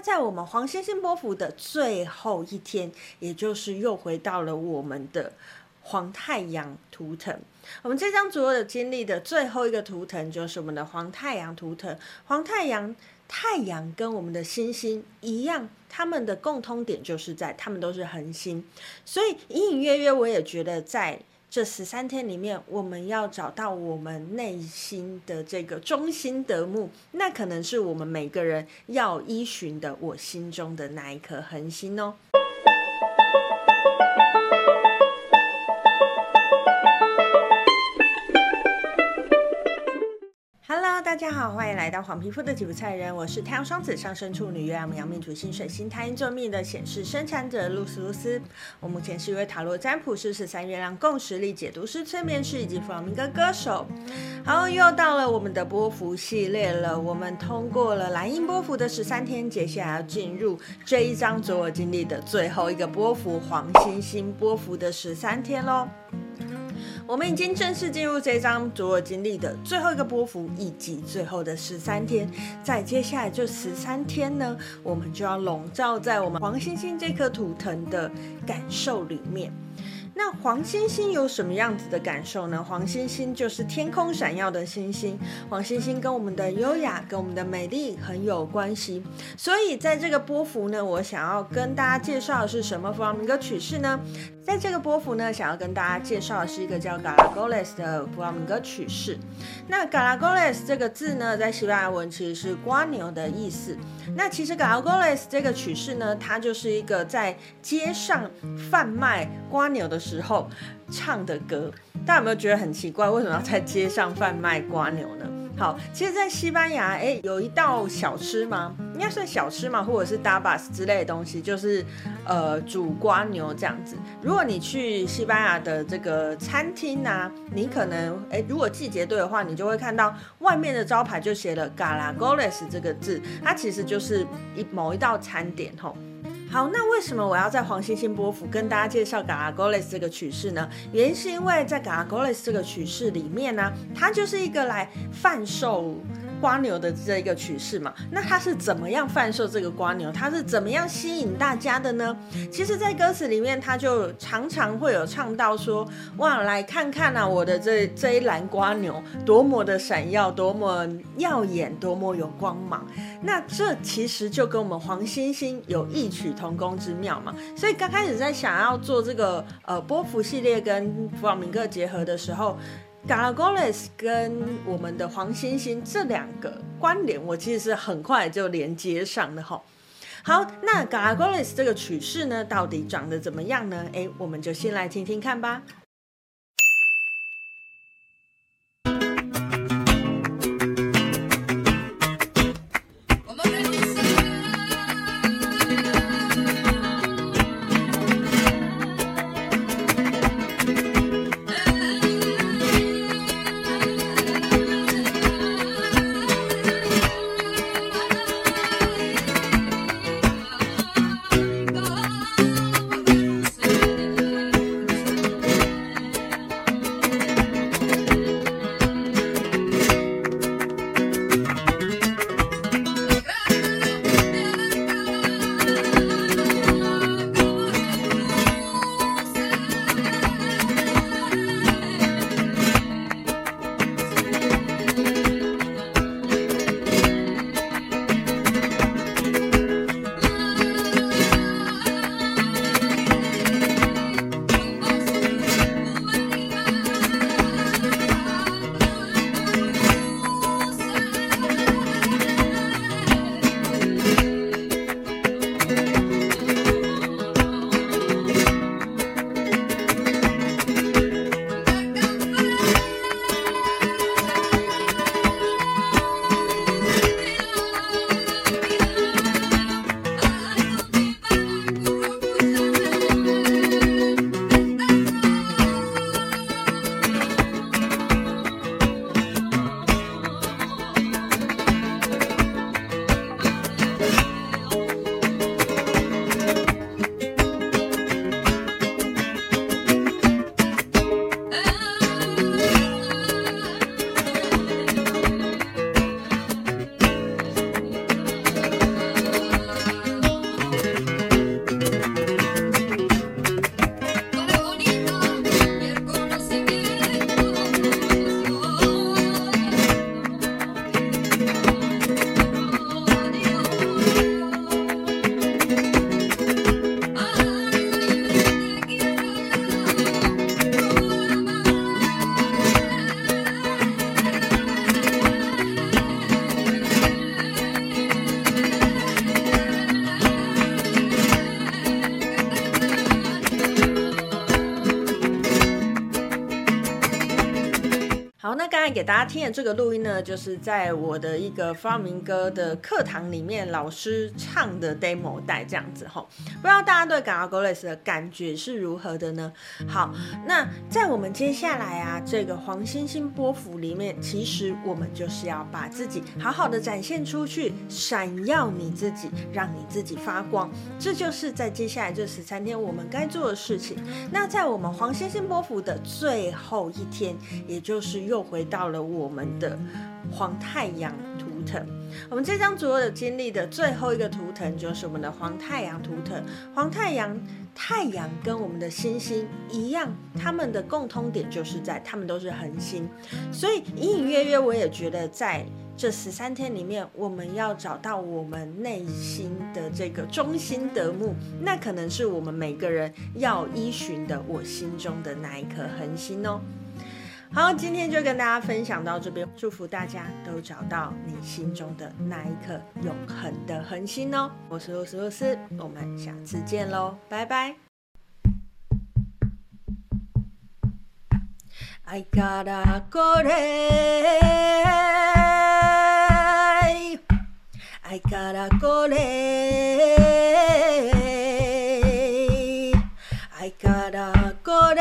在我们黄星星波幅的最后一天，也就是又回到了我们的黄太阳图腾。我们这张所有的经历的最后一个图腾，就是我们的黄太阳图腾。黄太阳，太阳跟我们的星星一样，它们的共通点就是在，它们都是恒星。所以隐隐约约，我也觉得在。这十三天里面，我们要找到我们内心的这个中心德目，那可能是我们每个人要依循的，我心中的那一颗恒星哦。大家好，欢迎来到黄皮肤的吉普赛人，我是太阳双子上升处女月亮羊命主星水星太阴座命的显示生产者露丝露丝。我目前是一位塔罗占卜师、十三月亮共识力解读师、催眠师以及弗朗明哥歌手。好，又到了我们的波幅系列了。我们通过了蓝鹰波幅的十三天，接下来要进入这一张所有经历的最后一个波幅黄星星波幅的十三天喽。我们已经正式进入这张所有经历的最后一个波幅，以及最后的十三天。在接下来这十三天呢，我们就要笼罩在我们黄星星这颗图腾的感受里面。那黄星星有什么样子的感受呢？黄星星就是天空闪耀的星星，黄星星跟我们的优雅、跟我们的美丽很有关系。所以在这个波幅呢，我想要跟大家介绍的是什么弗朗明哥曲式呢？在这个波幅呢，想要跟大家介绍的是一个叫 Galagoles 的弗朗明哥曲式。那 Galagoles 这个字呢，在西班牙文其实是瓜牛的意思。那其实 Galagoles 这个曲式呢，它就是一个在街上贩卖瓜牛的时候唱的歌。大家有没有觉得很奇怪？为什么要在街上贩卖瓜牛呢？好，其实，在西班牙，哎，有一道小吃吗？应该算小吃嘛，或者是 tapas 之类的东西，就是呃煮瓜牛这样子。如果你去西班牙的这个餐厅啊，你可能哎，如果季节对的话，你就会看到外面的招牌就写了 g a l a g o l e s 这个字，它其实就是一某一道餐点吼。好，那为什么我要在黄星星波府跟大家介绍 Galagoles 这个曲式呢？原因是因为在 Galagoles 这个曲式里面呢，它就是一个来贩售。瓜牛的这一个曲式嘛，那它是怎么样贩售这个瓜牛？它是怎么样吸引大家的呢？其实，在歌词里面，它就常常会有唱到说：“哇，来看看啊，我的这这一篮瓜牛多么的闪耀，多么耀眼，多么有光芒。”那这其实就跟我们黄星星有异曲同工之妙嘛。所以刚开始在想要做这个呃波符系列跟弗朗明哥结合的时候。Galagoles 跟我们的黄星星这两个关联，我其实是很快就连接上的哈。好，那 Galagoles 这个曲式呢，到底长得怎么样呢？哎，我们就先来听听看吧。给大家听的这个录音呢，就是在我的一个发明歌的课堂里面老师唱的 demo 带这样子吼，不知道大家对 g a g o l e s 的感觉是如何的呢？好，那在我们接下来啊这个黄星星波幅里面，其实我们就是要把自己好好的展现出去，闪耀你自己，让你自己发光，这就是在接下来这十三天我们该做的事情。那在我们黄星星波幅的最后一天，也就是又回到到了我们的黄太阳图腾。我们这张所有的经历的最后一个图腾，就是我们的黄太阳图腾。黄太阳，太阳跟我们的星星一样，它们的共通点就是在它们都是恒星。所以隐隐约约，我也觉得在这十三天里面，我们要找到我们内心的这个中心德木，那可能是我们每个人要依循的我心中的那一颗恒星哦。好，今天就跟大家分享到这边，祝福大家都找到你心中的那一颗永恒的恒星哦。我是露丝露丝，我们下次见喽，拜拜。I gotta go I gotta go I gotta go